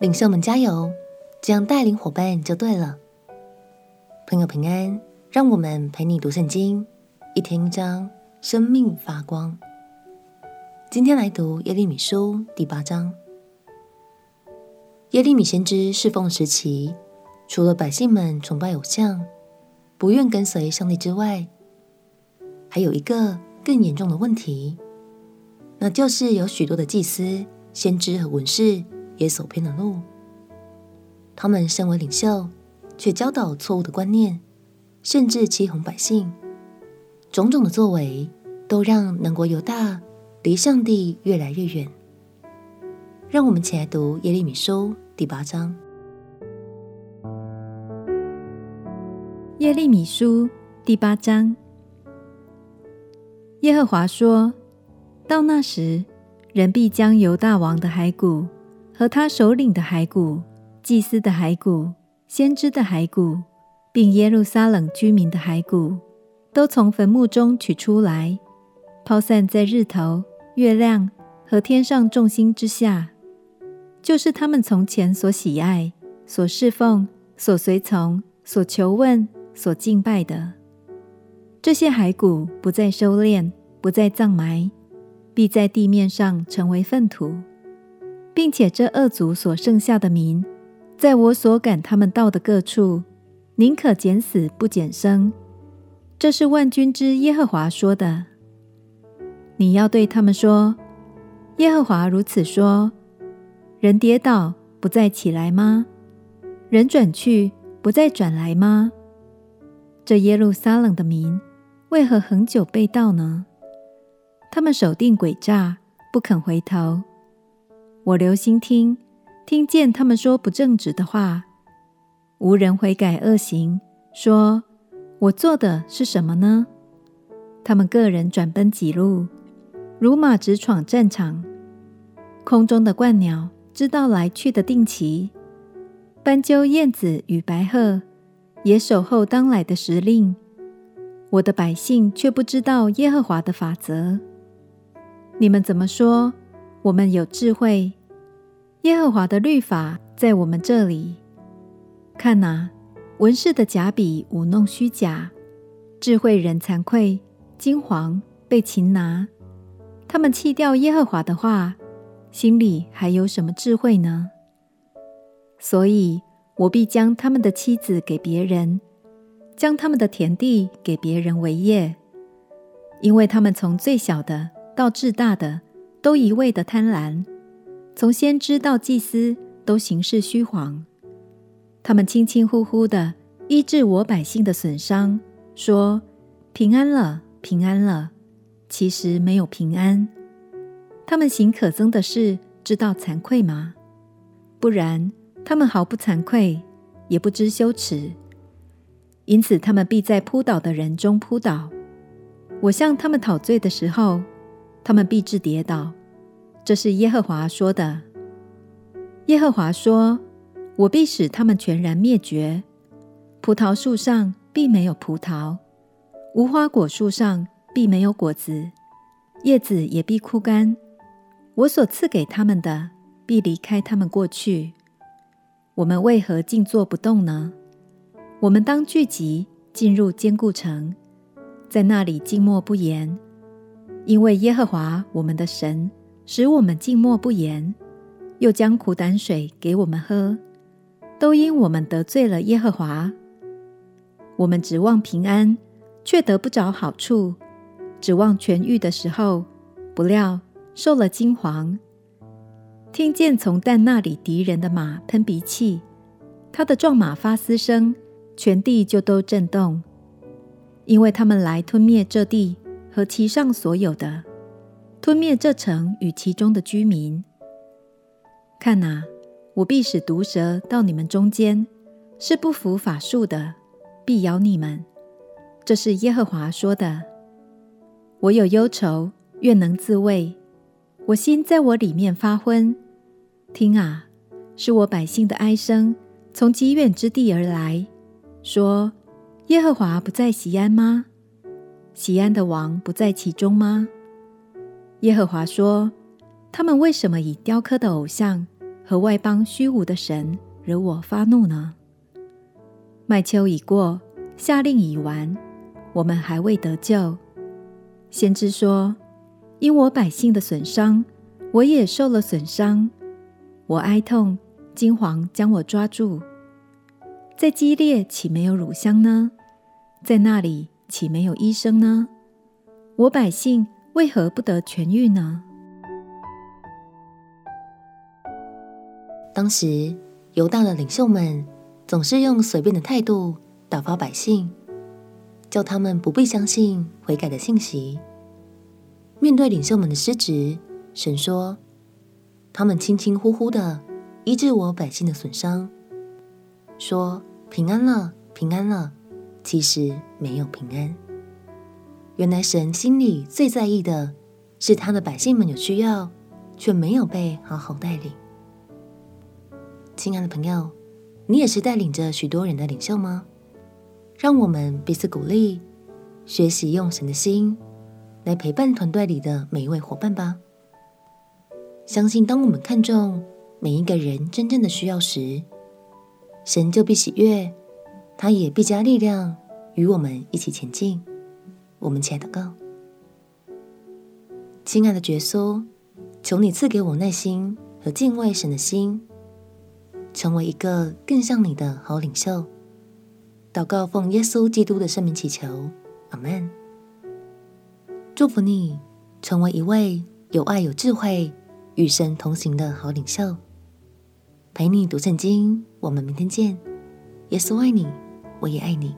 领袖们加油！这样带领伙伴就对了。朋友平安，让我们陪你读圣经，一天一章，生命发光。今天来读耶利米书第八章。耶利米先知侍奉时期，除了百姓们崇拜偶像，不愿跟随上帝之外，还有一个更严重的问题，那就是有许多的祭司、先知和文士。也走偏了路。他们身为领袖，却教导错误的观念，甚至欺哄百姓，种种的作为都让南国犹大离上帝越来越远。让我们起来读耶利米书第八章。耶利米书第八章，耶和华说：“到那时，人必将犹大王的骸骨。”和他首领的骸骨、祭司的骸骨、先知的骸骨，并耶路撒冷居民的骸骨，都从坟墓中取出来，抛散在日头、月亮和天上众星之下，就是他们从前所喜爱、所侍奉、所随从、所求问、所敬拜的。这些骸骨不再收殓，不再葬埋，必在地面上成为粪土。并且这恶族所剩下的民，在我所赶他们到的各处，宁可减死不减生。这是万军之耶和华说的。你要对他们说：耶和华如此说：人跌倒不再起来吗？人转去不再转来吗？这耶路撒冷的民为何恒久被盗呢？他们守定诡诈，不肯回头。我留心听，听见他们说不正直的话，无人悔改恶行，说：“我做的是什么呢？”他们个人转奔己路，如马直闯战场。空中的鹳鸟知道来去的定期，斑鸠、燕子与白鹤也守候当来的时令。我的百姓却不知道耶和华的法则。你们怎么说？我们有智慧。耶和华的律法在我们这里。看哪，文士的假笔舞弄虚假，智慧人惭愧惊惶，被擒拿。他们弃掉耶和华的话，心里还有什么智慧呢？所以我必将他们的妻子给别人，将他们的田地给别人为业，因为他们从最小的到至大的，都一味的贪婪。从先知到祭司，都行事虚谎。他们轻轻呼呼地医治我百姓的损伤，说平安了，平安了。其实没有平安。他们行可憎的事，知道惭愧吗？不然，他们毫不惭愧，也不知羞耻。因此，他们必在扑倒的人中扑倒。我向他们讨罪的时候，他们必致跌倒。这是耶和华说的。耶和华说：“我必使他们全然灭绝。葡萄树上必没有葡萄，无花果树上必没有果子，叶子也必枯干。我所赐给他们的必离开他们过去。我们为何静坐不动呢？我们当聚集进入坚固城，在那里静默不言，因为耶和华我们的神。”使我们静默不言，又将苦胆水给我们喝，都因我们得罪了耶和华。我们指望平安，却得不着好处；指望痊愈的时候，不料受了惊惶。听见从但那里敌人的马喷鼻气，他的壮马发嘶声，全地就都震动，因为他们来吞灭这地和其上所有的。吞灭这城与其中的居民。看哪，我必使毒蛇到你们中间，是不服法术的，必咬你们。这是耶和华说的。我有忧愁，愿能自慰。我心在我里面发昏。听啊，是我百姓的哀声，从极远之地而来，说：耶和华不在西安吗？西安的王不在其中吗？耶和华说：“他们为什么以雕刻的偶像和外邦虚无的神惹我发怒呢？麦秋已过，夏令已完，我们还未得救。先知说：“因我百姓的损伤，我也受了损伤。我哀痛，惊惶将我抓住。在激烈岂没有乳香呢？在那里岂没有医生呢？我百姓为何不得痊愈呢？”当时犹大的领袖们总是用随便的态度打发百姓，叫他们不必相信悔改的信息。面对领袖们的失职，神说：“他们轻轻呼呼的医治我百姓的损伤，说平安了，平安了，其实没有平安。原来神心里最在意的是他的百姓们有需要，却没有被好好带领。”亲爱的朋友，你也是带领着许多人的领袖吗？让我们彼此鼓励，学习用神的心来陪伴团队里的每一位伙伴吧。相信当我们看重每一个人真正的需要时，神就必喜悦，他也必加力量与我们一起前进。我们起来祷告，亲爱的耶稣，求你赐给我耐心和敬畏神的心。成为一个更像你的好领袖，祷告奉耶稣基督的圣名祈求，阿门。祝福你成为一位有爱、有智慧、与神同行的好领袖。陪你读圣经，我们明天见。耶稣爱你，我也爱你。